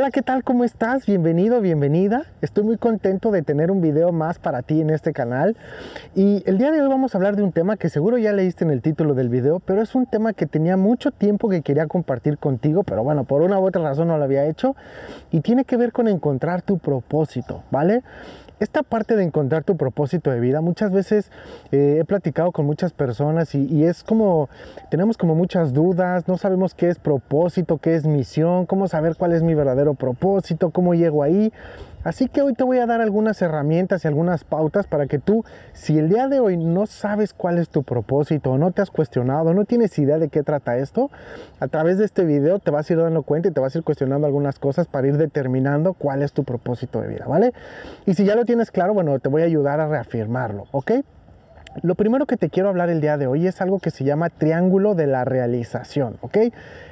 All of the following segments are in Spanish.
Hola, ¿qué tal? ¿Cómo estás? Bienvenido, bienvenida. Estoy muy contento de tener un video más para ti en este canal. Y el día de hoy vamos a hablar de un tema que seguro ya leíste en el título del video, pero es un tema que tenía mucho tiempo que quería compartir contigo, pero bueno, por una u otra razón no lo había hecho. Y tiene que ver con encontrar tu propósito, ¿vale? Esta parte de encontrar tu propósito de vida, muchas veces eh, he platicado con muchas personas y, y, es como, tenemos como muchas dudas, no sabemos qué es propósito, qué es misión, cómo saber cuál es mi verdadero propósito, cómo llego ahí. Así que hoy te voy a dar algunas herramientas y algunas pautas para que tú, si el día de hoy no sabes cuál es tu propósito, no te has cuestionado, no tienes idea de qué trata esto, a través de este video te vas a ir dando cuenta y te vas a ir cuestionando algunas cosas para ir determinando cuál es tu propósito de vida, ¿vale? Y si ya lo tienes claro, bueno, te voy a ayudar a reafirmarlo, ¿ok? Lo primero que te quiero hablar el día de hoy es algo que se llama triángulo de la realización, ¿ok?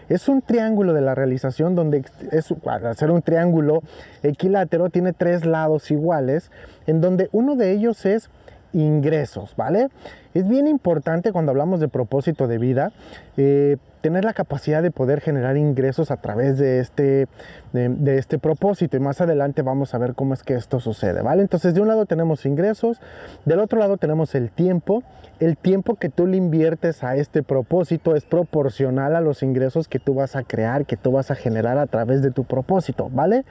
Es un triángulo de la realización donde es, al ser un triángulo equilátero tiene tres lados iguales, en donde uno de ellos es ingresos, ¿vale? Es bien importante cuando hablamos de propósito de vida eh, tener la capacidad de poder generar ingresos a través de este, de, este propósito y más adelante vamos a ver cómo es que esto sucede, ¿vale? Entonces de un lado tenemos ingresos, del otro lado tenemos el tiempo, el tiempo que tú le inviertes a este propósito es proporcional a los ingresos que tú vas a crear, que tú vas a generar a través de tu propósito, ¿vale?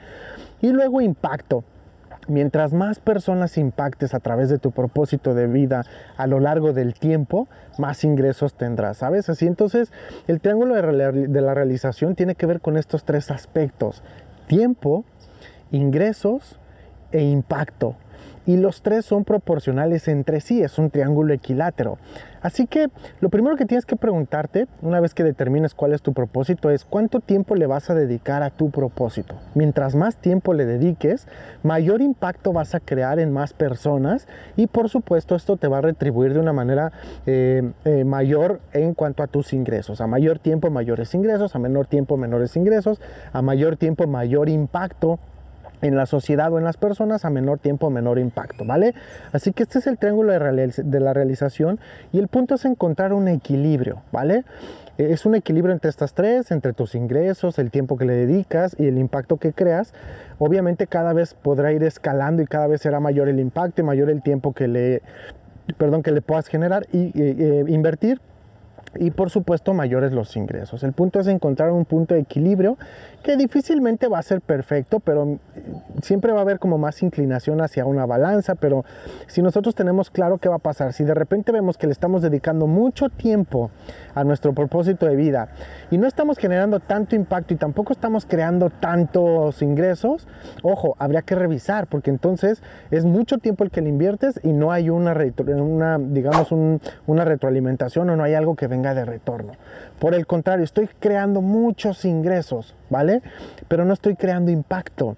Y luego impacto. Mientras más personas impactes a través de tu propósito de vida a lo largo del tiempo, más ingresos tendrás, ¿sabes? Así entonces el triángulo de la realización tiene que ver con estos tres aspectos, tiempo, ingresos e impacto y los tres son proporcionales entre sí, es un triángulo equilátero. Así que lo primero que tienes que preguntarte, una vez que determines cuál es tu propósito, es cuánto tiempo le vas a dedicar a tu propósito. Mientras más tiempo le dediques, mayor impacto vas a crear en más personas y por supuesto esto te va a retribuir de una manera eh, eh, mayor en cuanto a tus ingresos. A mayor tiempo, mayores ingresos, a menor tiempo, menores ingresos, a mayor tiempo, mayor impacto en la sociedad o en las personas a menor tiempo, menor impacto, ¿vale? Así que este es el triángulo de, la realización y el punto es encontrar un equilibrio, ¿vale? E, es un equilibrio entre estas tres, entre tus ingresos, el tiempo que le dedicas y el impacto que creas. Obviamente cada vez podrá ir escalando y cada vez será mayor el impacto y mayor el tiempo que le, perdón, que le puedas generar y e, invertir y por supuesto mayores los ingresos. El punto es encontrar un punto de equilibrio que difícilmente va a ser perfecto, pero mm, siempre va a haber como más inclinación hacia una balanza, pero si nosotros tenemos claro qué va a pasar, si de repente vemos que le estamos dedicando mucho tiempo a nuestro propósito de vida y no estamos generando tanto impacto y tampoco estamos creando tantos ingresos, ojo, habría que revisar porque entonces es mucho tiempo el que le inviertes y no hay una, una digamos, una retroalimentación o no hay algo que venga de retorno. Por el contrario, estoy creando muchos ingresos, ¿vale? Pero no estoy creando impacto.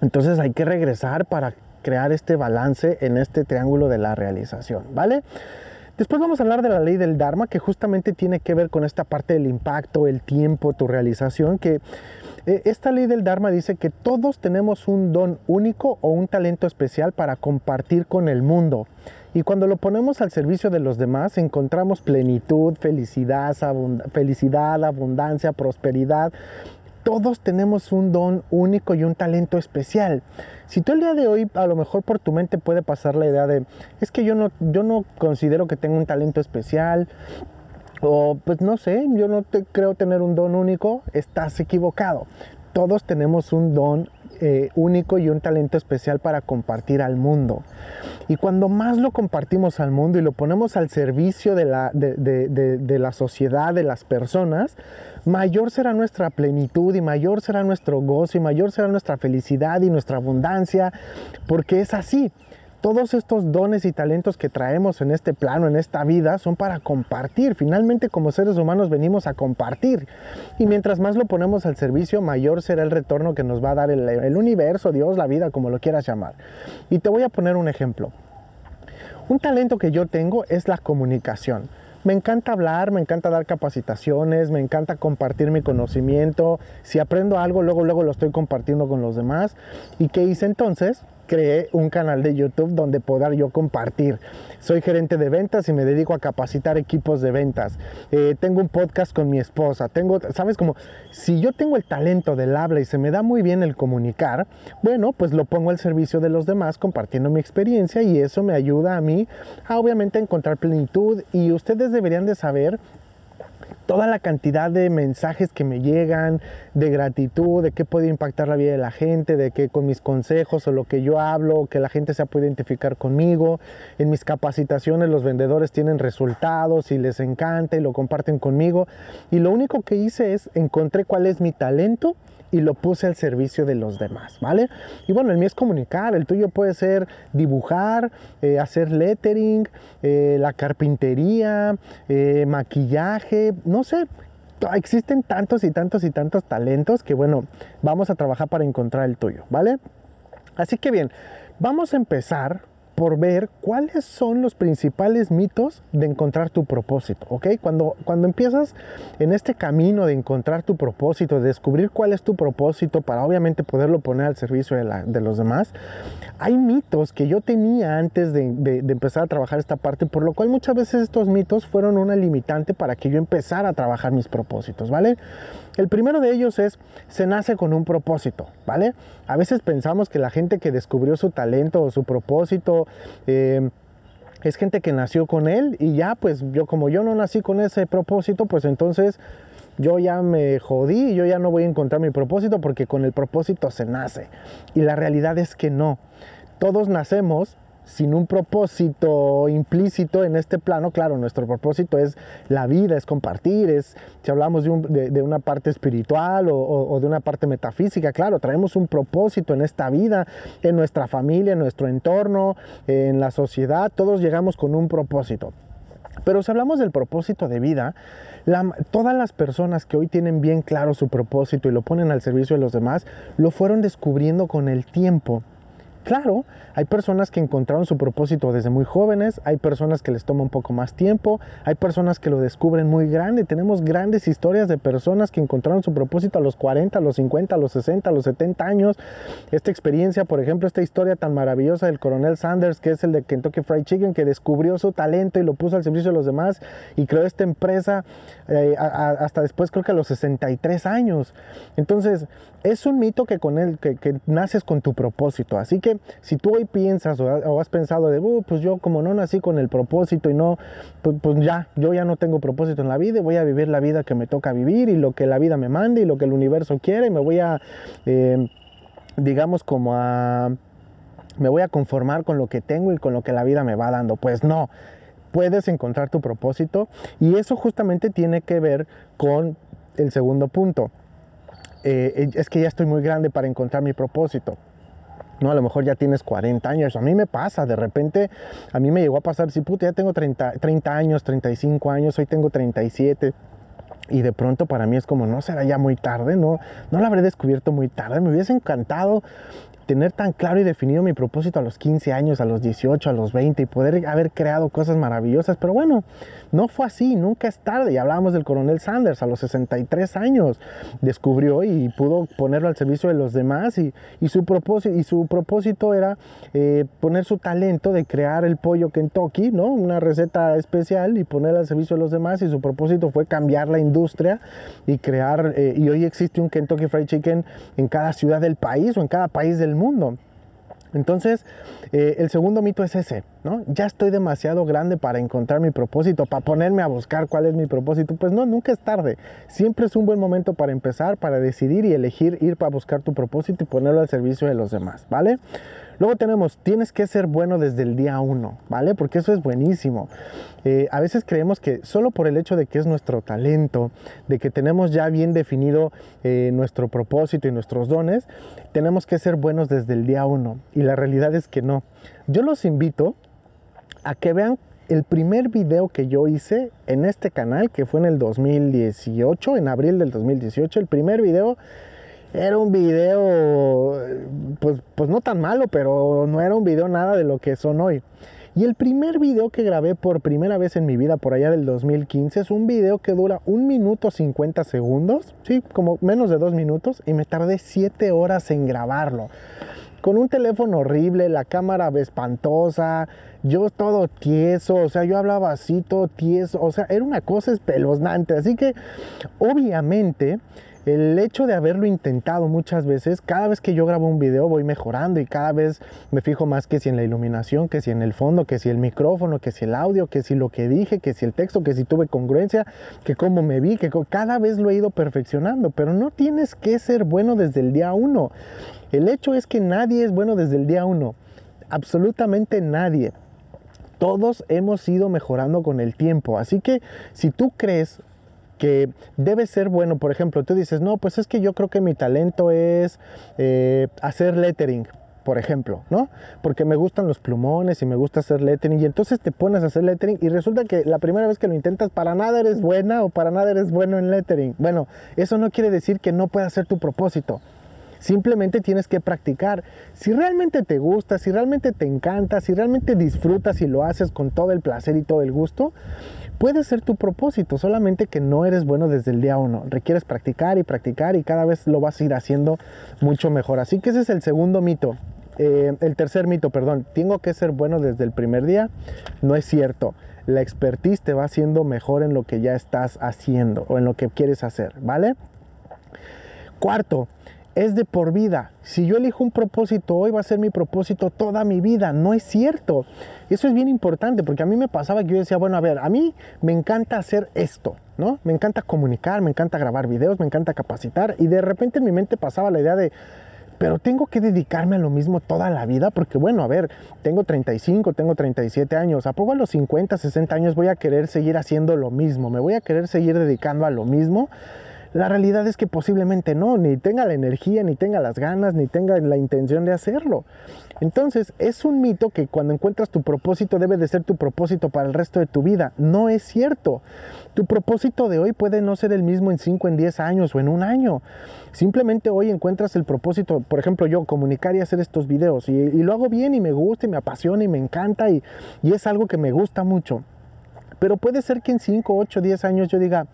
Entonces hay que regresar para crear este balance en este triángulo de la realización, ¿vale? Después vamos a hablar de la ley del Dharma, que justamente tiene que ver con esta parte del impacto, el tiempo, tu realización, que eh, esta ley del Dharma dice que todos tenemos un don único o un talento especial para compartir con el mundo. Y cuando lo ponemos al servicio de los demás, encontramos plenitud, felicidad, felicidad, abundancia, prosperidad. Todos tenemos un don único y un talento especial. Si tú el día de hoy a lo mejor por tu mente puede pasar la idea de, es que yo no, yo no considero que tenga un talento especial, o pues no sé, yo no creo tener un don único, estás equivocado. Todos tenemos un don eh, único y un talento especial para compartir al mundo. Y cuando más lo compartimos al mundo y lo ponemos al servicio de la, de, la sociedad, de las personas, mayor será nuestra plenitud y mayor será nuestro gozo y mayor será nuestra felicidad y nuestra abundancia, porque es así todos estos dones y talentos que traemos en este plano, en esta vida, son para compartir. Finalmente, como seres humanos, venimos a compartir. Y mientras más lo ponemos al servicio, mayor será el retorno que nos va a dar el, universo, Dios, la vida, como lo quieras llamar. Y te voy a poner un ejemplo. Un talento que yo tengo es la comunicación. Me encanta hablar, me encanta dar capacitaciones, me encanta compartir mi conocimiento. Si aprendo algo, luego, luego lo estoy compartiendo con los demás. ¿Y qué hice entonces? Creé un canal de YouTube donde poder yo compartir. Soy gerente de ventas y me dedico a capacitar equipos de ventas. Eh, tengo un podcast con mi esposa. Tengo, sabes, como si yo tengo el talento del habla y se me da muy bien el comunicar, bueno, pues lo pongo al servicio de los demás compartiendo mi experiencia y eso me ayuda a mí a obviamente encontrar plenitud y ustedes deberían de saber toda la cantidad de mensajes que me llegan de gratitud, de qué puede impactar la vida de la gente, de que con mis consejos o lo que yo hablo, que la gente se puede identificar conmigo. En mis capacitaciones los vendedores tienen resultados y les encanta y lo comparten conmigo. Y lo único que hice es encontré cuál es mi talento y lo puse al servicio de los demás, ¿vale? Y bueno, el mío es comunicar, el tuyo puede ser dibujar, eh, hacer lettering, eh, la carpintería, eh, maquillaje, no sé. Existen tantos y tantos y tantos talentos que bueno, vamos a trabajar para encontrar el tuyo, ¿vale? Así que bien, vamos a empezar por ver cuáles son los principales mitos de encontrar tu propósito, ¿ok? Cuando, cuando empiezas en este camino de encontrar tu propósito, de descubrir cuál es tu propósito para obviamente poderlo poner al servicio de, los demás, hay mitos que yo tenía antes de, de, empezar a trabajar esta parte, por lo cual muchas veces estos mitos fueron una limitante para que yo empezara a trabajar mis propósitos, ¿vale? El primero de ellos es, se nace con un propósito, ¿vale? A veces pensamos que la gente que descubrió su talento o su propósito, eh, es gente que nació con él y ya pues yo como yo no nací con ese propósito, pues entonces yo ya me jodí, yo ya no voy a encontrar mi propósito porque con el propósito se nace. Y la realidad es que no. Todos nacemos sin un propósito implícito en este plano, claro, nuestro propósito es la vida, es compartir, es, si hablamos de, una parte espiritual o, de una parte metafísica, claro, traemos un propósito en esta vida, en nuestra familia, en nuestro entorno, en la sociedad, todos llegamos con un propósito. Pero si hablamos del propósito de vida, todas las personas que hoy tienen bien claro su propósito y lo ponen al servicio de los demás, lo fueron descubriendo con el tiempo. Claro, hay personas que encontraron su propósito desde muy jóvenes, hay personas que les toma un poco más tiempo, hay personas que lo descubren muy grande. Tenemos grandes historias de personas que encontraron su propósito a los 40, a los 50, a los 60, a los 70 años. Esta experiencia, por ejemplo, esta historia tan maravillosa del coronel Sanders, que es el de Kentucky Fried Chicken, que descubrió su talento y lo puso al servicio de los demás y creó esta empresa eh, hasta después creo que a los 63 años. Entonces, es un mito que con él, que, que naces con tu propósito. Así que si tú hoy piensas o, has pensado de, uh, pues yo como no nací con el propósito y no, pues, pues, ya, yo ya no tengo propósito en la vida y voy a vivir la vida que me toca vivir y lo que la vida me mande y lo que el universo quiere y me voy a, eh, digamos, como a, me voy a conformar con lo que tengo y con lo que la vida me va dando. Pues no, puedes encontrar tu propósito y eso justamente tiene que ver con el segundo punto. Eh, es que ya estoy muy grande para encontrar mi propósito. ¿No? A lo mejor ya tienes 40 años. A mí me pasa, de repente, a mí me llegó a pasar, si puta, ya tengo 30, 30 años, 35 años, hoy tengo 37. Y de pronto para mí es como, no será ya muy tarde, no, no lo habré descubierto muy tarde. Me hubiese encantado tener tan claro y definido mi propósito a los 15 años, a los 18, a los 20 y poder haber creado cosas maravillosas. Pero bueno, no fue así, nunca es tarde. Y hablábamos del coronel Sanders a los 63 años. Descubrió y pudo ponerlo al servicio de los demás y, su, propósito, y su propósito era eh, poner su talento de crear el pollo Kentucky, ¿no? una receta especial y ponerla al servicio de los demás. Y su propósito fue cambiar la industria y crear, eh, y hoy existe un Kentucky Fried Chicken en cada ciudad del país o en cada país del mundo. Entonces, eh, el segundo mito es ese, ¿no? Ya estoy demasiado grande para encontrar mi propósito, para ponerme a buscar cuál es mi propósito. Pues no, nunca es tarde. Siempre es un buen momento para empezar, para decidir y elegir ir para buscar tu propósito y ponerlo al servicio de los demás, ¿vale? Luego tenemos, tienes que ser bueno desde el día uno, ¿vale? Porque eso es buenísimo. Eh, a veces creemos que solo por el hecho de que es nuestro talento, de que tenemos ya bien definido eh, nuestro propósito y nuestros dones, tenemos que ser buenos desde el día uno. Y la realidad es que no. Yo los invito a que vean el primer video que yo hice en este canal, que fue en el 2018, en abril del 2018, el primer video era un video, pues, pues no tan malo, pero no era un video nada de lo que son hoy. Y el primer video que grabé por primera vez en mi vida, por allá del 2015, es un video que dura un minuto 50 segundos, sí, como menos de dos minutos, y me tardé 7 horas en grabarlo. con un teléfono horrible, la cámara espantosa, yo todo tieso, o sea, yo hablaba así, todo tieso, o sea, era una cosa espeluznante. Así que, obviamente, el hecho de haberlo intentado muchas veces, cada vez que yo grabo un video voy mejorando y cada vez me fijo más que si en la iluminación, que si en el fondo, que si el micrófono, que si el audio, que si lo que dije, que si el texto, que si tuve congruencia, que cómo me vi, que cada vez lo he ido perfeccionando, pero no tienes que ser bueno desde el día uno. El hecho es que nadie es bueno desde el día uno, absolutamente nadie. Todos hemos ido mejorando con el tiempo, así que si tú crees que debe ser bueno. Por ejemplo, tú dices, no, pues es que yo creo que mi talento es eh, hacer lettering, por ejemplo, ¿no? Porque me gustan los plumones y me gusta hacer lettering y entonces te pones a hacer lettering y resulta que la primera vez que lo intentas para nada eres buena o para nada eres bueno en lettering. Bueno, eso no quiere decir que no pueda ser tu propósito. Simplemente tienes que practicar. Si realmente te gusta, si realmente te encanta, si realmente disfrutas y lo haces con todo el placer y todo el gusto, puede ser tu propósito, solamente que no eres bueno desde el día uno. Requieres practicar y practicar y cada vez lo vas a ir haciendo mucho mejor. Así que ese es el segundo mito. Eh, el tercer mito, perdón, tengo que ser bueno desde el primer día. No es cierto. La expertise te va haciendo mejor en lo que ya estás haciendo o en lo que quieres hacer, ¿vale? Cuarto, es de por vida. Si yo elijo un propósito hoy va a ser mi propósito toda mi vida. No es cierto. Eso es bien importante porque a mí me pasaba que yo decía, bueno, a ver, a mí me encanta hacer esto, ¿no? Me encanta comunicar, me encanta grabar videos, me encanta capacitar y de repente en mi mente pasaba la idea de, pero tengo que dedicarme a lo mismo toda la vida porque bueno, a ver, tengo 35, tengo 37 años, ¿a poco a los 50, 60 años voy a querer seguir haciendo lo mismo? ¿Me voy a querer seguir dedicando a lo mismo? La realidad es que posiblemente no, ni tenga la energía, ni tenga las ganas, ni tenga la intención de hacerlo. Entonces, es un mito que cuando encuentras tu propósito debe de ser tu propósito para el resto de tu vida. No es cierto. Tu propósito de hoy puede no ser el mismo en 5, en 10 años o en un año. Simplemente hoy encuentras el propósito, por ejemplo, yo comunicar y hacer estos videos y, lo hago bien y me gusta y me apasiona y me encanta y, y es algo que me gusta mucho. Pero puede ser que en 5, 8, 10 años yo diga,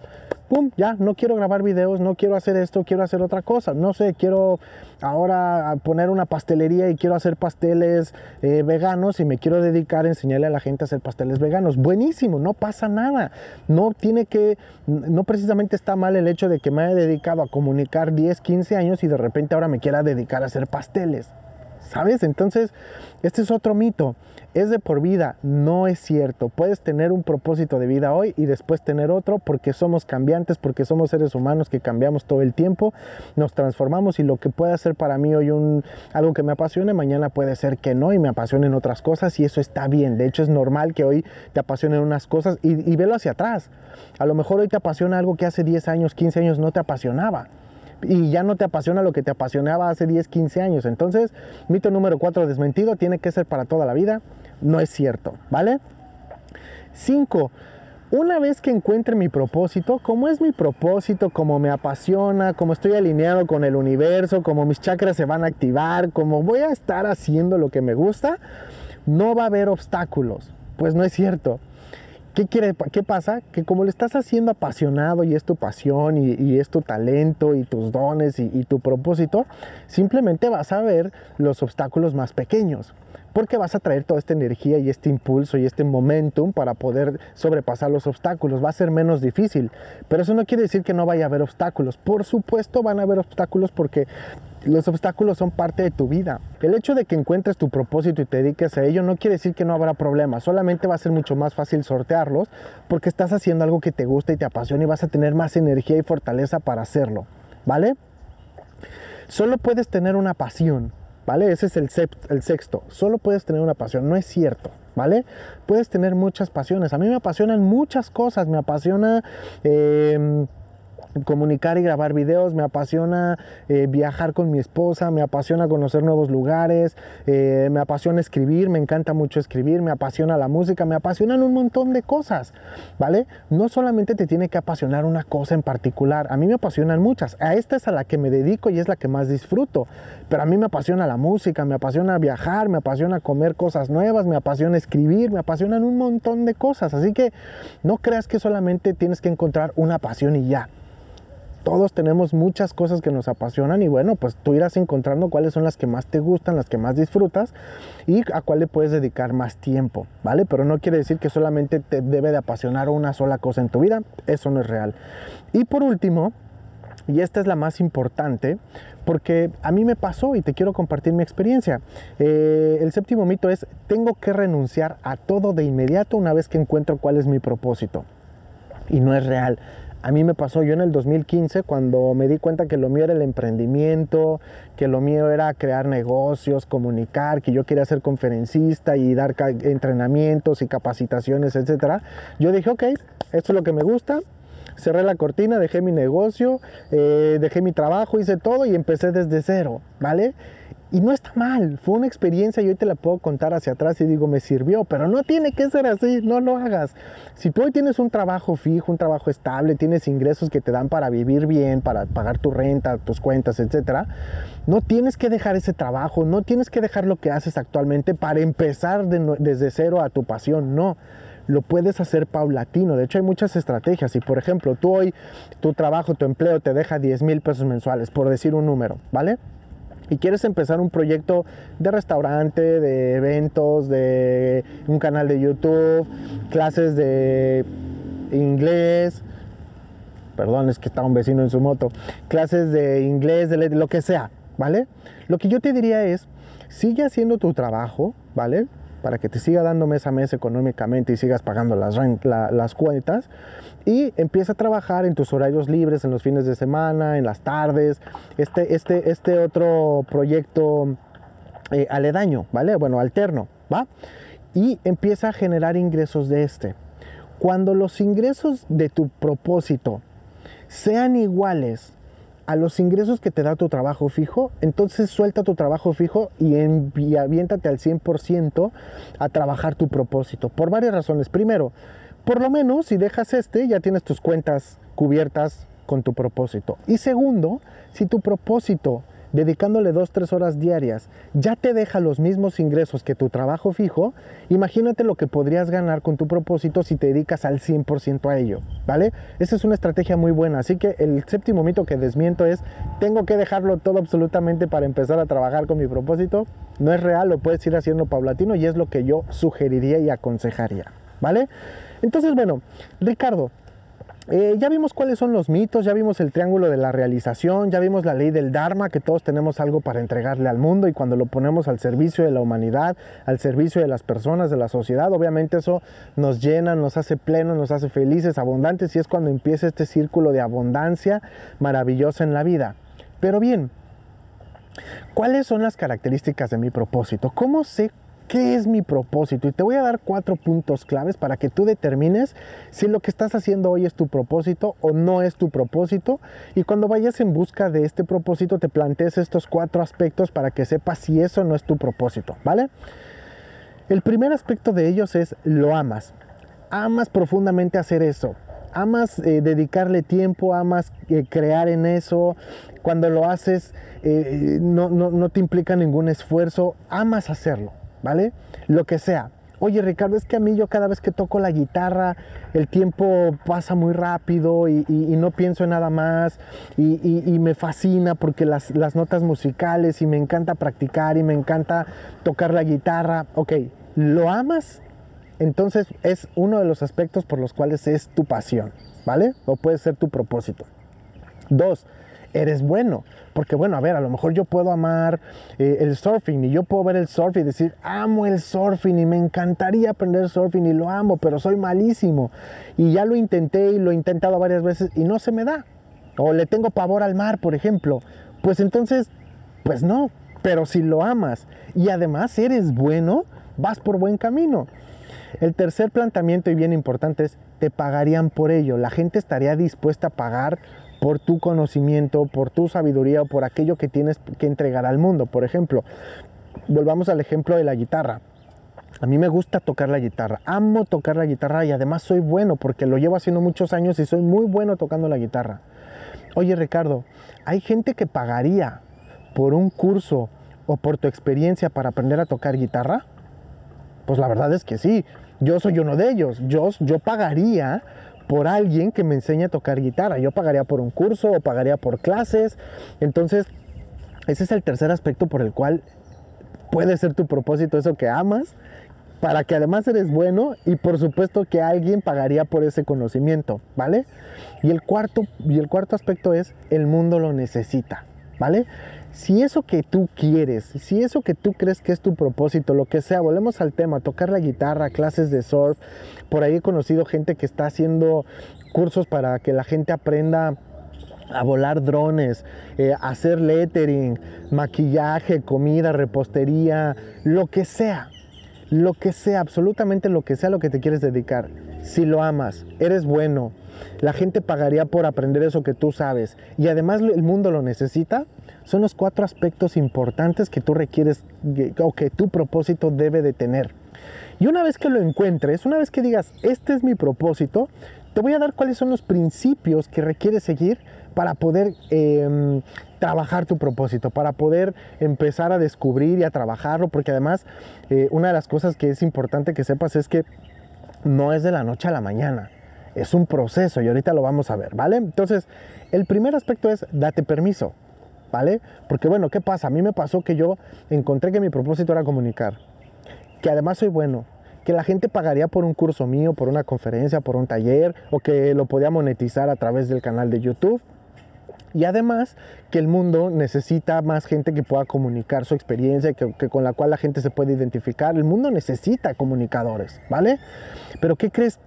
ya, no quiero grabar videos, no quiero hacer esto, quiero hacer otra cosa. No sé, quiero ahora poner una pastelería y quiero hacer pasteles eh, veganos y me quiero dedicar a enseñarle a la gente a hacer pasteles veganos. Buenísimo, no pasa nada. No tiene que, no precisamente está mal el hecho de que me haya dedicado a comunicar 10, 15 años y de repente ahora me quiera dedicar a hacer pasteles. ¿Sabes? Entonces, este es otro mito. Es de por vida, no es cierto. Puedes tener un propósito de vida hoy y después tener otro porque somos cambiantes, porque somos seres humanos que cambiamos todo el tiempo, nos transformamos y lo que puede ser para mí hoy algo que me apasione, mañana puede ser que no y me apasionen otras cosas y eso está bien. De hecho es normal que hoy te apasionen unas cosas y, y velo hacia atrás. A lo mejor hoy te apasiona algo que hace 10 años, 15 años no te apasionaba y ya no te apasiona lo que te apasionaba hace 10, 15 años. Entonces, mito número 4 desmentido, tiene que ser para toda la vida. No es cierto, ¿vale? 5. Una vez que encuentre mi propósito, como es mi propósito, como me apasiona, como estoy alineado con el universo, como mis chakras se van a activar, como voy a estar haciendo lo que me gusta, no va a haber obstáculos. Pues no es cierto. ¿Qué, quiere, ¿Qué pasa? Que como lo estás haciendo apasionado y es tu pasión y, es tu talento y tus dones y, y, tu propósito, simplemente vas a ver los obstáculos más pequeños porque vas a traer toda esta energía y este impulso y este momentum para poder sobrepasar los obstáculos. Va a ser menos difícil, pero eso no quiere decir que no vaya a haber obstáculos. Por supuesto van a haber obstáculos porque los obstáculos son parte de tu vida. El hecho de que encuentres tu propósito y te dediques a ello no quiere decir que no habrá problemas, solamente va a ser mucho más fácil sortearlos porque estás haciendo algo que te gusta y te apasiona y vas a tener más energía y fortaleza para hacerlo, ¿vale? Solo puedes tener una pasión, ¿vale? Ese es el, sexto. Solo puedes tener una pasión, no es cierto, ¿vale? Puedes tener muchas pasiones. A mí me apasionan muchas cosas, me apasiona... Em, comunicar y grabar videos, me apasiona eh, viajar con mi esposa, me apasiona conocer nuevos lugares, eh, me apasiona escribir, me encanta mucho escribir, me apasiona la música, me apasionan un montón de cosas, ¿vale? No solamente te tiene que apasionar una cosa en particular, a mí me apasionan muchas, a esta es a la que me dedico y es la que más disfruto, pero a mí me apasiona la música, me apasiona viajar, me apasiona comer cosas nuevas, me apasiona escribir, me apasionan un montón de cosas, así que no creas que solamente tienes que encontrar una pasión y ya Todos tenemos muchas cosas que nos apasionan y bueno, pues tú irás encontrando cuáles son las que más te gustan, las que más disfrutas y a cuál le puedes dedicar más tiempo, ¿vale? Pero no quiere decir que solamente te debe de apasionar una sola cosa en tu vida, eso no es real. Y por último, y esta es la más importante porque a mí me pasó y te quiero compartir mi experiencia. Eh, el séptimo mito es, tengo que renunciar a todo de inmediato una vez que encuentro cuál es mi propósito. Y no es real. A mí me pasó yo en el 2015 cuando me di cuenta que lo mío era el emprendimiento, que lo mío era crear negocios, comunicar, que yo quería ser conferencista y dar entrenamientos y capacitaciones, etc. Yo dije, ok, esto es lo que me gusta, cerré la cortina, dejé mi negocio, eh, dejé mi trabajo, hice todo y empecé desde cero, ¿vale? Y no está mal, fue una experiencia y hoy te la puedo contar hacia atrás y digo, me sirvió, pero no tiene que ser así, no lo hagas. Si tú hoy tienes un trabajo fijo, un trabajo estable, tienes ingresos que te dan para vivir bien, para pagar tu renta, tus cuentas, etcétera, no tienes que dejar ese trabajo, no tienes que dejar lo que haces actualmente para empezar desde cero a tu pasión, no lo puedes hacer paulatino. De hecho, hay muchas estrategias. Si, por ejemplo, tú hoy, tu trabajo, tu empleo te deja 10 mil pesos mensuales, por decir un número, ¿vale? Y quieres empezar un proyecto de restaurante, de eventos, de un canal de YouTube, clases de inglés, perdón, es que está un vecino en su moto, clases de inglés, de lo que sea, ¿vale? Lo que yo te diría es, sigue haciendo tu trabajo, ¿vale? Para que te siga dando mes a mes económicamente y sigas pagando las, las cuentas, y empieza a trabajar en tus horarios libres, en los fines de semana, en las tardes, este, este, este otro proyecto eh, aledaño, ¿vale? Bueno, alterno, ¿va? Y empieza a generar ingresos de este. Cuando los ingresos de tu propósito sean iguales a los ingresos que te da tu trabajo fijo, entonces suelta tu trabajo fijo y, y aviéntate al 100% a trabajar tu propósito. Por varias razones. Primero, por lo menos si dejas este, ya tienes tus cuentas cubiertas con tu propósito. Y segundo, si tu propósito, dedicándole 2-3 horas diarias, ya te deja los mismos ingresos que tu trabajo fijo, imagínate lo que podrías ganar con tu propósito si te dedicas al 100% a ello, ¿vale? Esa es una estrategia muy buena. Así que el séptimo mito que desmiento es, tengo que dejarlo todo absolutamente para empezar a trabajar con mi propósito. No es real, lo puedes ir haciendo paulatino y es lo que yo sugeriría y aconsejaría, ¿vale? Entonces, bueno, Ricardo, eh, ya vimos cuáles son los mitos, ya vimos el triángulo de la realización, ya vimos la ley del Dharma, que todos tenemos algo para entregarle al mundo y cuando lo ponemos al servicio de la humanidad, al servicio de las personas, de la sociedad, obviamente eso nos llena, nos hace plenos, nos hace felices, abundantes y es cuando empieza este círculo de abundancia maravillosa en la vida. Pero bien, ¿cuáles son las características de mi propósito? ¿Cómo sé ¿Qué es mi propósito? Y te voy a dar cuatro puntos claves para que tú determines si lo que estás haciendo hoy es tu propósito o no es tu propósito. Y cuando vayas en busca de este propósito, te plantees estos cuatro aspectos para que sepas si eso no es tu propósito, ¿vale? El primer aspecto de ellos es lo amas. Amas profundamente hacer eso. Amas eh, dedicarle tiempo, amas eh, crear en eso. Cuando lo haces, eh, no, no te implica ningún esfuerzo. Amas hacerlo. ¿Vale? Lo que sea. Oye Ricardo, es que a mí yo cada vez que toco la guitarra el tiempo pasa muy rápido y, no pienso en nada más y, me fascina porque las, las, notas musicales y me encanta practicar y me encanta tocar la guitarra. Ok, ¿lo amas? Entonces es uno de los aspectos por los cuales es tu pasión, ¿vale? O puede ser tu propósito. Dos, eres bueno. Porque bueno, a ver, a lo mejor yo puedo amar eh, el surfing y yo puedo ver el surf y decir, amo el surfing y me encantaría aprender surfing y lo amo, pero soy malísimo. Y ya lo intenté y lo he intentado varias veces y no se me da. O le tengo pavor al mar, por ejemplo. Pues entonces, pues no. Pero si lo amas y además eres bueno, vas por buen camino. El tercer planteamiento y bien importante es, te pagarían por ello. La gente estaría dispuesta a pagar por tu conocimiento, por tu sabiduría o por aquello que tienes que entregar al mundo. Por ejemplo, volvamos al ejemplo de la guitarra. A mí me gusta tocar la guitarra, amo tocar la guitarra y además soy bueno porque lo llevo haciendo muchos años y soy muy bueno tocando la guitarra. Oye Ricardo, hay gente que pagaría por un curso o por tu experiencia para aprender a tocar guitarra. Pues la verdad es que sí, yo soy uno de ellos. Yo, yo pagaría por alguien que me enseñe a tocar guitarra. Yo pagaría por un curso o pagaría por clases. Entonces, ese es el tercer aspecto por el cual puede ser tu propósito eso que amas, para que además eres bueno y por supuesto que alguien pagaría por ese conocimiento, ¿vale? Y el cuarto, y el cuarto aspecto es el mundo lo necesita, ¿vale? Si eso que tú quieres, si eso que tú crees que es tu propósito, lo que sea, volvemos al tema, tocar la guitarra, clases de surf, por ahí he conocido gente que está haciendo cursos para que la gente aprenda a volar drones, eh, hacer lettering, maquillaje, comida, repostería, lo que sea, lo que sea, absolutamente lo que sea lo que te quieres dedicar. Si lo amas, eres bueno, la gente pagaría por aprender eso que tú sabes y además el mundo lo necesita, son los cuatro aspectos importantes que tú requieres o que tu propósito debe de tener. Y una vez que lo encuentres, una vez que digas, este es mi propósito, te voy a dar cuáles son los principios que requieres seguir para poder em, trabajar tu propósito, para poder empezar a descubrir y a trabajarlo, porque además eh, una de las cosas que es importante que sepas es que no es de la noche a la mañana, es un proceso y ahorita lo vamos a ver, ¿vale? Entonces, el primer aspecto es date permiso, ¿vale? Porque bueno, ¿qué pasa? A mí me pasó que yo encontré que mi propósito era comunicar, que además soy bueno, que la gente pagaría por un curso mío, por una conferencia, por un taller, o que lo podía monetizar a través del canal de YouTube. Y además que el mundo necesita más gente que pueda comunicar su experiencia, que, con la cual la gente se puede identificar. El mundo necesita comunicadores, ¿vale? Pero ¿qué crees?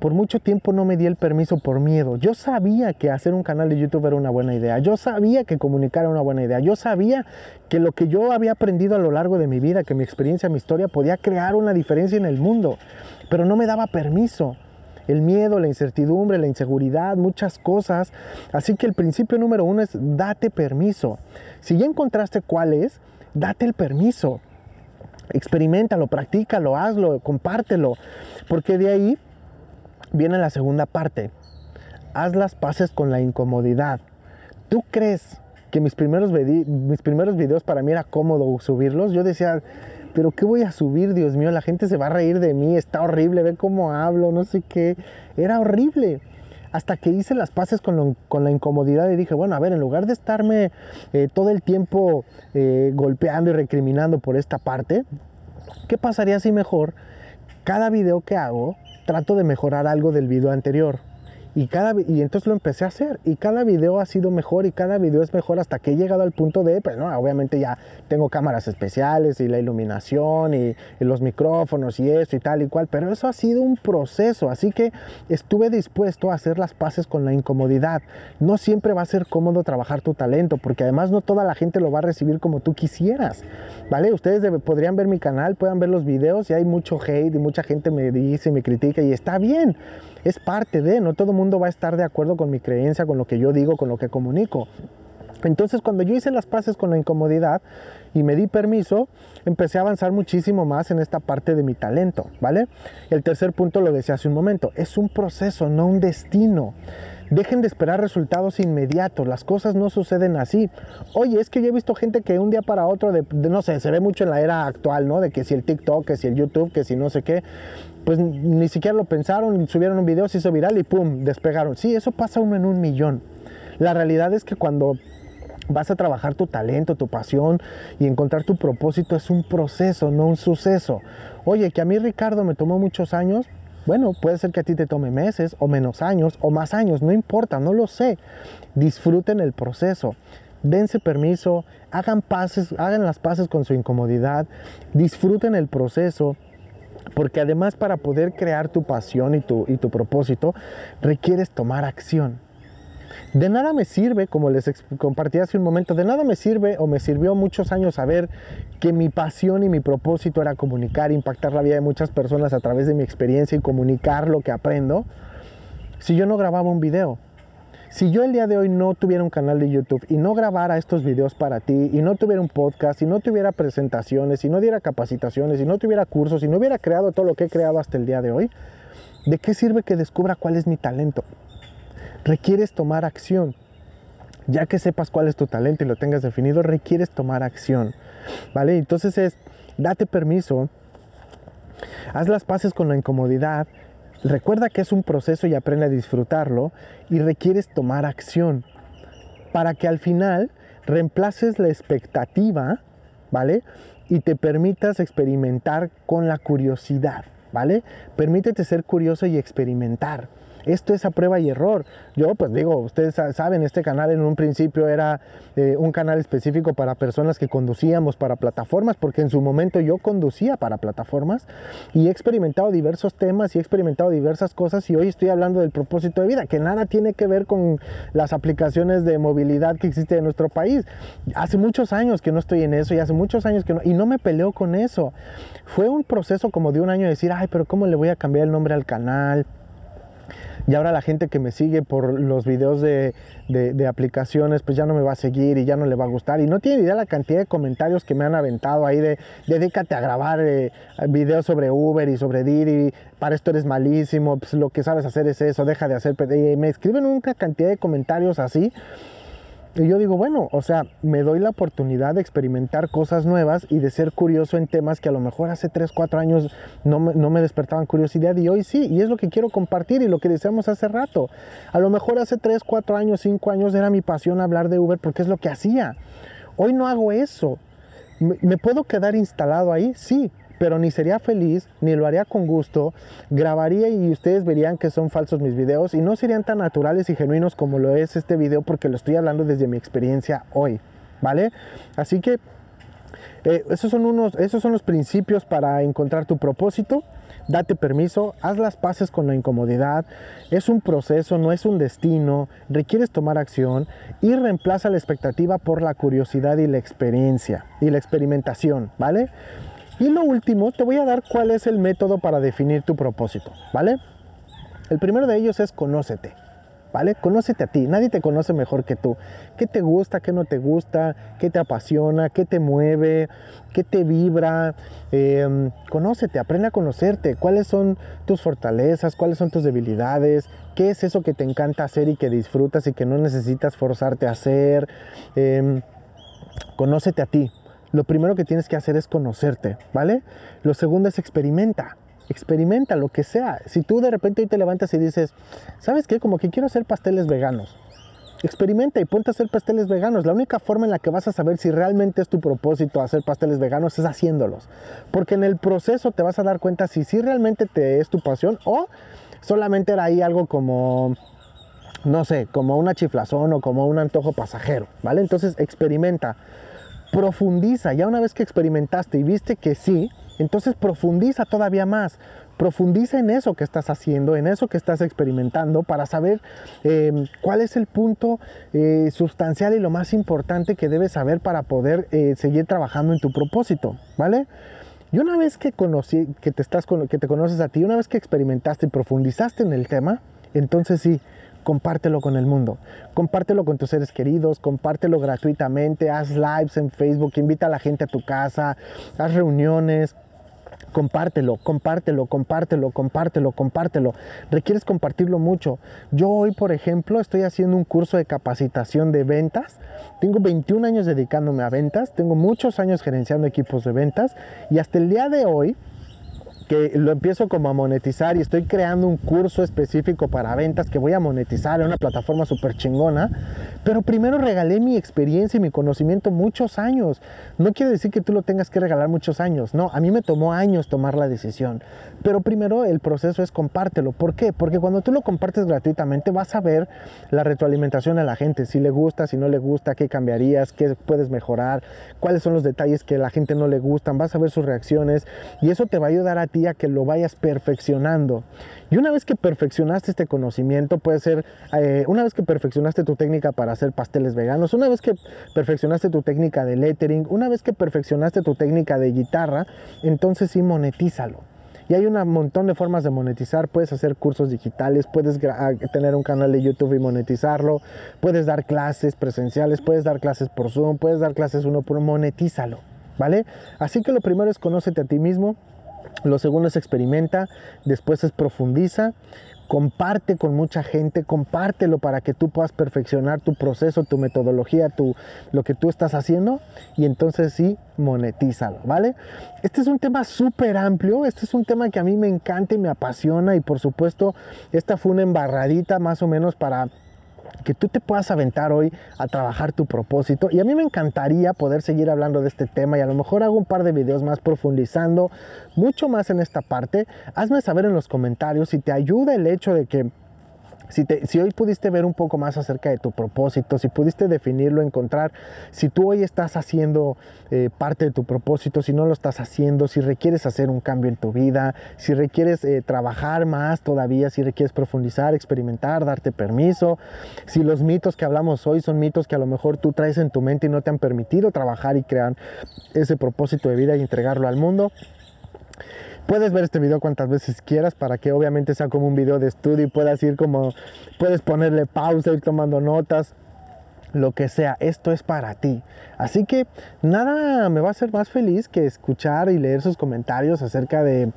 Por mucho tiempo no me di el permiso por miedo. Yo sabía que hacer un canal de YouTube era una buena idea. Yo sabía que comunicar era una buena idea. Yo sabía que lo que yo había aprendido a lo largo de mi vida, que mi experiencia, mi historia podía crear una diferencia en el mundo. Pero no me daba permiso el miedo, la incertidumbre, la inseguridad, muchas cosas. Así que el principio número uno es date permiso. Si ya encontraste cuál es, date el permiso. Experimentalo, practícalo, hazlo, compártelo. Porque de ahí viene la segunda parte. Haz las paces con la incomodidad. ¿Tú crees que mis primeros, mis primeros videos para mí era cómodo subirlos? Yo decía, pero ¿qué voy a subir, Dios mío? La gente se va a reír de mí, está horrible, ve cómo hablo, no sé qué. Era horrible. Hasta que hice las paces con, la incomodidad y dije, bueno, a ver, en lugar de estarme eh, todo el tiempo eh, golpeando y recriminando por esta parte, ¿qué pasaría si mejor cada video que hago trato de mejorar algo del video anterior? Y, cada, y entonces lo empecé a hacer y cada video ha sido mejor y cada video es mejor hasta que he llegado al punto de, pues no, obviamente ya tengo cámaras especiales y la iluminación y, los micrófonos y eso y tal y cual, pero eso ha sido un proceso, así que estuve dispuesto a hacer las paces con la incomodidad. No siempre va a ser cómodo trabajar tu talento porque además no toda la gente lo va a recibir como tú quisieras, ¿vale? Ustedes podrían ver mi canal, puedan ver los videos y hay mucho hate y mucha gente me dice, me critica y está bien es parte de, no todo el mundo va a estar de acuerdo con mi creencia, con lo que yo digo, con lo que comunico. Entonces cuando yo hice las paces con la incomodidad y me di permiso, empecé a avanzar muchísimo más en esta parte de mi talento, ¿vale? El tercer punto lo decía hace un momento, es un proceso, no un destino. Dejen de esperar resultados inmediatos, las cosas no suceden así. Oye, es que yo he visto gente que un día para otro, de, no sé, se ve mucho en la era actual, ¿no? De que si el TikTok, que si el YouTube, que si no sé qué, pues ni siquiera lo pensaron, subieron un video, se hizo viral y pum, despegaron. Sí, eso pasa uno en un millón. La realidad es que cuando vas a trabajar tu talento, tu pasión y encontrar tu propósito es un proceso, no un suceso. Oye, que a mí Ricardo me tomó muchos años, bueno, puede ser que a ti te tome meses o menos años o más años, no importa, no lo sé. Disfruten el proceso. Dense permiso, hagan hagan las paces con su incomodidad, disfruten el proceso, porque además para poder crear tu pasión y tu, y tu propósito, requieres tomar acción. De nada me sirve, como les compartí hace un momento, de nada me sirve o me sirvió muchos años saber que mi pasión y mi propósito era comunicar, impactar la vida de muchas personas a través de mi experiencia y comunicar lo que aprendo, si yo no grababa un video. Si yo el día de hoy no tuviera un canal de YouTube y no grabara estos videos para ti y no tuviera un podcast y no tuviera presentaciones y no diera capacitaciones y no tuviera cursos y no hubiera creado todo lo que he creado hasta el día de hoy, ¿de qué sirve que descubra cuál es mi talento? Requieres tomar acción. Ya que sepas cuál es tu talento y lo tengas definido, requieres tomar acción. ¿Vale? Entonces es, date permiso, haz las paces con la incomodidad, Recuerda que es un proceso y aprende a disfrutarlo y requieres tomar acción para que al final reemplaces la expectativa, ¿vale? Y te permitas experimentar con la curiosidad, ¿vale? Permítete ser curioso y experimentar. Esto es a prueba y error. Yo, pues digo, ustedes saben, este canal en un principio era eh, un canal específico para personas que conducíamos para plataformas, porque en su momento yo conducía para plataformas y he experimentado diversos temas y he experimentado diversas cosas y hoy estoy hablando del propósito de vida, que nada tiene que ver con las aplicaciones de movilidad que existe en nuestro país. Hace muchos años que no estoy en eso y hace muchos años que no, y no me peleo con eso. Fue un proceso como de un año de decir, ay, pero ¿cómo le voy a cambiar el nombre al canal? Y ahora la gente que me sigue por los videos de, aplicaciones, pues ya no me va a seguir y ya no le va a gustar. Y no tiene idea la cantidad de comentarios que me han aventado ahí de dedícate a grabar eh, videos sobre Uber y sobre Didi, para esto eres malísimo, pues lo que sabes hacer es eso, deja de hacer. me escriben una cantidad de comentarios así y yo digo, bueno, o sea, me doy la oportunidad de experimentar cosas nuevas y de ser curioso en temas que a lo mejor hace 3, 4 años no me, no me despertaban curiosidad y hoy sí, y es lo que quiero compartir y lo que decíamos hace rato. A lo mejor hace 3, 4 años, 5 años era mi pasión hablar de Uber porque es lo que hacía. Hoy no hago eso. ¿Me puedo quedar instalado ahí? Sí, pero ni sería feliz, ni lo haría con gusto, grabaría y ustedes verían que son falsos mis videos y no serían tan naturales y genuinos como lo es este video porque lo estoy hablando desde mi experiencia hoy, ¿vale? Así que eh, esos, son unos, esos son los principios para encontrar tu propósito. Date permiso, haz las paces con la incomodidad. Es un proceso, no es un destino. Requieres tomar acción y reemplaza la expectativa por la curiosidad y la experiencia y la experimentación, ¿vale? Y lo último, te voy a dar cuál es el método para definir tu propósito, ¿vale? El primero de ellos es conócete, ¿vale? Conócete a ti, nadie te conoce mejor que tú. ¿Qué te gusta, qué no te gusta, qué te apasiona, qué te mueve, qué te vibra? Em, conócete, aprende a conocerte, cuáles son tus fortalezas, cuáles son tus debilidades, qué es eso que te encanta hacer y que disfrutas y que no necesitas forzarte a hacer. Em, conócete a ti, lo primero que tienes que hacer es conocerte, ¿vale? Lo segundo es experimenta. Experimenta lo que sea. Si tú de repente hoy te levantas y dices, ¿sabes qué? Como que quiero hacer pasteles veganos. Experimenta y ponte a hacer pasteles veganos. La única forma en la que vas a saber si realmente es tu propósito hacer pasteles veganos es haciéndolos. Porque en el proceso te vas a dar cuenta si realmente te es tu pasión o solamente era ahí algo como, no sé, como una chiflazón o como un antojo pasajero, ¿vale? Entonces experimenta profundiza, ya una vez que experimentaste y viste que sí, entonces profundiza todavía más, profundiza en eso que estás haciendo, en eso que estás experimentando, para saber em, cuál es el punto eh, sustancial y lo más importante que debes saber para poder eh, seguir trabajando en tu propósito, ¿vale? Y una vez que, conocí, que, te estás, que te conoces a ti, una vez que experimentaste y profundizaste en el tema, entonces sí, compártelo con el mundo. Compártelo con tus seres queridos, compártelo gratuitamente, haz lives en Facebook, invita a la gente a tu casa, haz reuniones, compártelo, compártelo, compártelo, compártelo, compártelo. Requieres compartirlo mucho. Yo hoy, por ejemplo, estoy haciendo un curso de capacitación de ventas. Tengo 21 años dedicándome a ventas, tengo muchos años gerenciando equipos de ventas y hasta el día de hoy que lo empiezo como a monetizar y estoy creando un curso específico para ventas que voy a monetizar en una plataforma súper chingona, pero primero regalé mi experiencia y mi conocimiento muchos años. No quiere decir que tú lo tengas que regalar muchos años, no, a mí me tomó años tomar la decisión, pero primero el proceso es compártelo. ¿Por qué? Porque cuando tú lo compartes gratuitamente vas a ver la retroalimentación a la gente, si le gusta, si no le gusta, qué cambiarías, qué puedes mejorar, cuáles son los detalles que a la gente no le gustan, vas a ver sus reacciones y eso te va a ayudar a que lo vayas perfeccionando. Y una vez que perfeccionaste este conocimiento, puede ser, eh, una vez que perfeccionaste tu técnica para hacer pasteles veganos, una vez que perfeccionaste tu técnica de lettering, una vez que perfeccionaste tu técnica de guitarra, entonces sí monetízalo. Y hay un montón de formas de monetizar. Puedes hacer cursos digitales, puedes ah, tener un canal de YouTube y monetizarlo, puedes dar clases presenciales, puedes dar clases por Zoom, puedes dar clases uno por uno, monetízalo, ¿vale? Así que lo primero es conócete a ti mismo, Lo segundo es experimenta, después es profundiza, comparte con mucha gente, compártelo para que tú puedas perfeccionar tu proceso, tu metodología, tu, lo que tú estás haciendo y entonces sí, monetízalo, ¿vale? Este es un tema súper amplio, este es un tema que a mí me encanta y me apasiona y por supuesto esta fue una embarradita más o menos para que tú te puedas aventar hoy a trabajar tu propósito. Y a mí me encantaría poder seguir hablando de este tema y a lo mejor hago un par de videos más profundizando mucho más en esta parte. Hazme saber en los comentarios si te ayuda el hecho de que si, hoy pudiste ver un poco más acerca de tu propósito, si pudiste definirlo, encontrar, si tú hoy estás haciendo eh, parte de tu propósito, si no lo estás haciendo, si requieres hacer un cambio en tu vida, si requieres eh, trabajar más todavía, si requieres profundizar, experimentar, darte permiso, si los mitos que hablamos hoy son mitos que a lo mejor tú traes en tu mente y no te han permitido trabajar y crear ese propósito de vida y entregarlo al mundo. Puedes ver este video cuantas veces quieras para que obviamente sea como un video de estudio y puedas ir como, puedes ponerle pausa, ir tomando notas, lo que sea, esto es para ti. Así que nada me va a hacer más feliz que escuchar y leer sus comentarios acerca de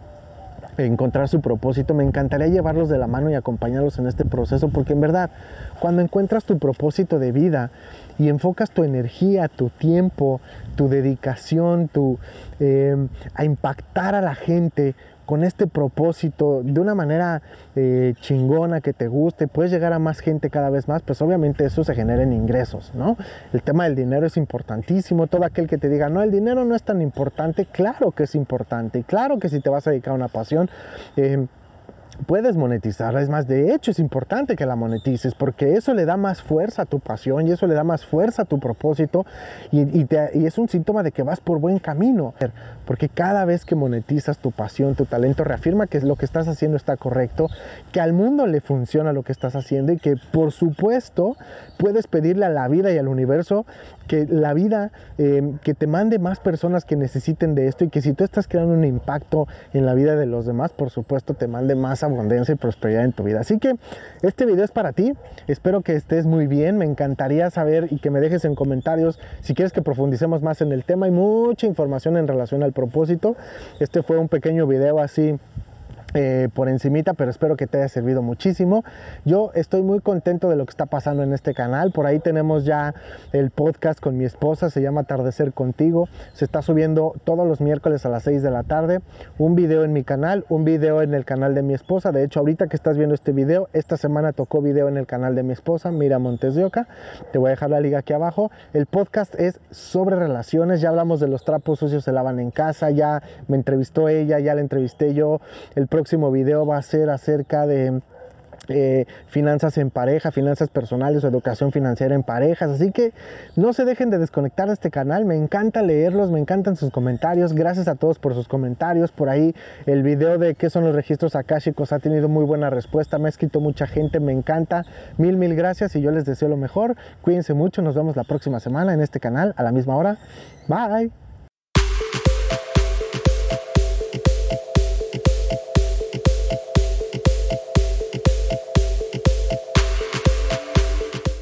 encontrar su propósito. Me encantaría llevarlos de la mano y acompañarlos en este proceso porque en verdad, cuando encuentras tu propósito de vida y enfocas tu energía, tu tiempo, tu dedicación, tu, eh, a impactar a la gente con este propósito de una manera eh, chingona que te guste, puedes llegar a más gente cada vez más, pues obviamente eso se genera en ingresos, ¿no? El tema del dinero es importantísimo, todo aquel que te diga, no, el dinero no es tan importante, claro que es importante, claro que si te vas a dedicar a una pasión, eh, puedes monetizarla. Es más, de hecho es importante que la monetices porque eso le da más fuerza a tu pasión y eso le da más fuerza a tu propósito y, es un síntoma de que vas por buen camino. Porque cada vez que monetizas tu pasión, tu talento, reafirma que lo que estás haciendo está correcto, que al mundo le funciona lo que estás haciendo y que por supuesto puedes pedirle a la vida y al universo que la vida, eh, que te mande más personas que necesiten de esto y que si tú estás creando un impacto en la vida de los demás, por supuesto te mande más abundancia y prosperidad en tu vida. Así que este video es para ti. Espero que estés muy bien. Me encantaría saber y que me dejes en comentarios si quieres que profundicemos más en el tema. Hay mucha información en relación al propósito. Este fue un pequeño video así eh, por encimita, pero espero que te haya servido muchísimo. Yo estoy muy contento de lo que está pasando en este canal. Por ahí tenemos ya el podcast con mi esposa, se llama Atardecer Contigo. Se está subiendo todos los miércoles a las 6 de la tarde. Un video en mi canal, un video en el canal de mi esposa. De hecho, ahorita que estás viendo este video, esta semana tocó video en el canal de mi esposa, Mira Montes de Oca. Te voy a dejar la liga aquí abajo. El podcast es sobre relaciones. Ya hablamos de los trapos sucios se lavan en casa. Ya me entrevistó ella, ya la entrevisté yo. El próximo video va a ser acerca de eh, finanzas en pareja, finanzas personales o educación financiera en parejas. Así que no se dejen de desconectar de este canal. Me encanta leerlos, me encantan sus comentarios. Gracias a todos por sus comentarios. Por ahí el video de qué son los registros akáshicos ha tenido muy buena respuesta. Me ha escrito mucha gente, me encanta. Mil, mil gracias y yo les deseo lo mejor. Cuídense mucho. Nos vemos la próxima semana en este canal a la misma hora. Bye.